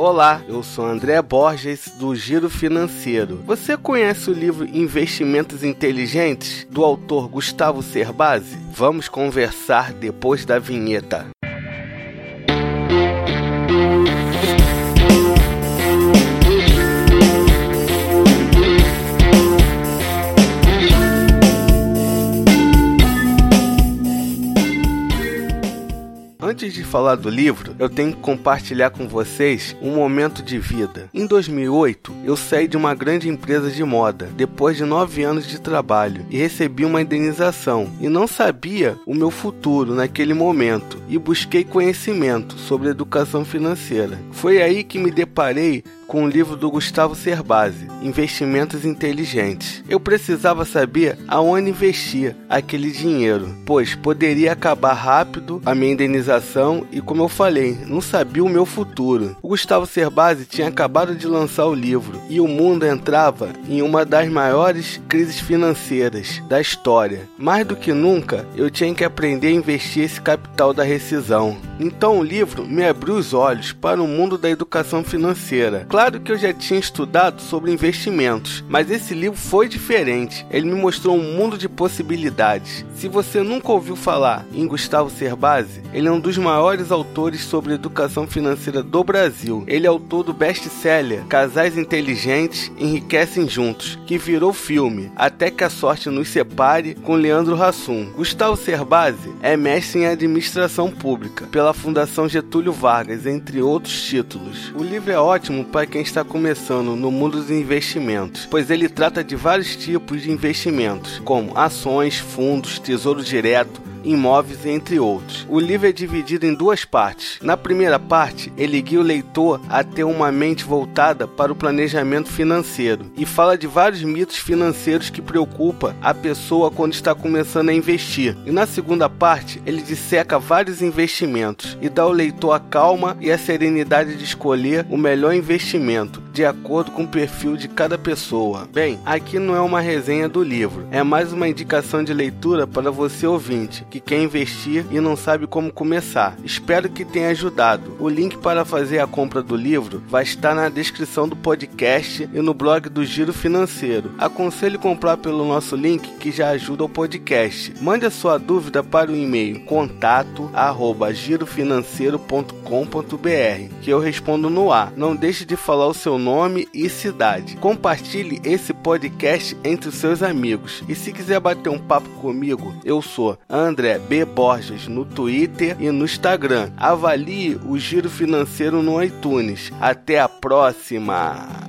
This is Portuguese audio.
Olá, eu sou André Borges do Giro Financeiro. Você conhece o livro Investimentos Inteligentes do autor Gustavo Cerbasi? Vamos conversar depois da vinheta. Antes de falar do livro, eu tenho que compartilhar com vocês um momento de vida. Em 2008, eu saí de uma grande empresa de moda, depois de nove anos de trabalho, e recebi uma indenização. E não sabia o meu futuro naquele momento, e busquei conhecimento sobre educação financeira. Foi aí que me deparei com o livro do Gustavo Cerbasi, Investimentos Inteligentes. Eu precisava saber aonde investir aquele dinheiro, pois poderia acabar rápido a minha indenização e, como eu falei, não sabia o meu futuro. O Gustavo Cerbasi tinha acabado de lançar o livro e o mundo entrava em uma das maiores crises financeiras da história. Mais do que nunca, eu tinha que aprender a investir esse capital da rescisão. Então o livro me abriu os olhos para o mundo da educação financeira Claro que eu já tinha estudado sobre investimentos, mas esse livro foi diferente. Ele me mostrou um mundo de possibilidades. Se você nunca ouviu falar em Gustavo Cerbasi, ele é um dos maiores autores sobre educação financeira do Brasil. Ele é autor do best-seller Casais Inteligentes Enriquecem Juntos, que virou filme Até que a Sorte nos Separe com Leandro Hassum. Gustavo Cerbasi é mestre em administração pública pela Fundação Getúlio Vargas, entre outros títulos. O livro é ótimo para quem está começando no mundo dos investimentos, pois ele trata de vários tipos de investimentos, como ações, fundos, tesouro direto, imóveis, entre outros. O livro é dividido em duas partes. Na primeira parte, ele guia o leitor a ter uma mente voltada para o planejamento financeiro e fala de vários mitos financeiros que preocupam a pessoa quando está começando a investir. E na segunda parte, ele disseca vários investimentos e dá ao leitor a calma e a serenidade de escolher o melhor investimento de acordo com o perfil de cada pessoa. Bem, aqui não é uma resenha do livro, é mais uma indicação de leitura para você ouvinte que quer investir e não sabe como começar. Espero que tenha ajudado. O link para fazer a compra do livro vai estar na descrição do podcast e no blog do Giro Financeiro. Aconselho comprar pelo nosso link que já ajuda o podcast. Mande a sua dúvida para o e-mail contato@girofinanceiro.com.br que eu respondo no ar. Não deixe de falar o seu nome e cidade. Compartilhe esse podcast entre os seus amigos. E se quiser bater um papo comigo, eu sou André B. Borges no Twitter e no Instagram. Avalie o Giro Financeiro no iTunes. Até a próxima!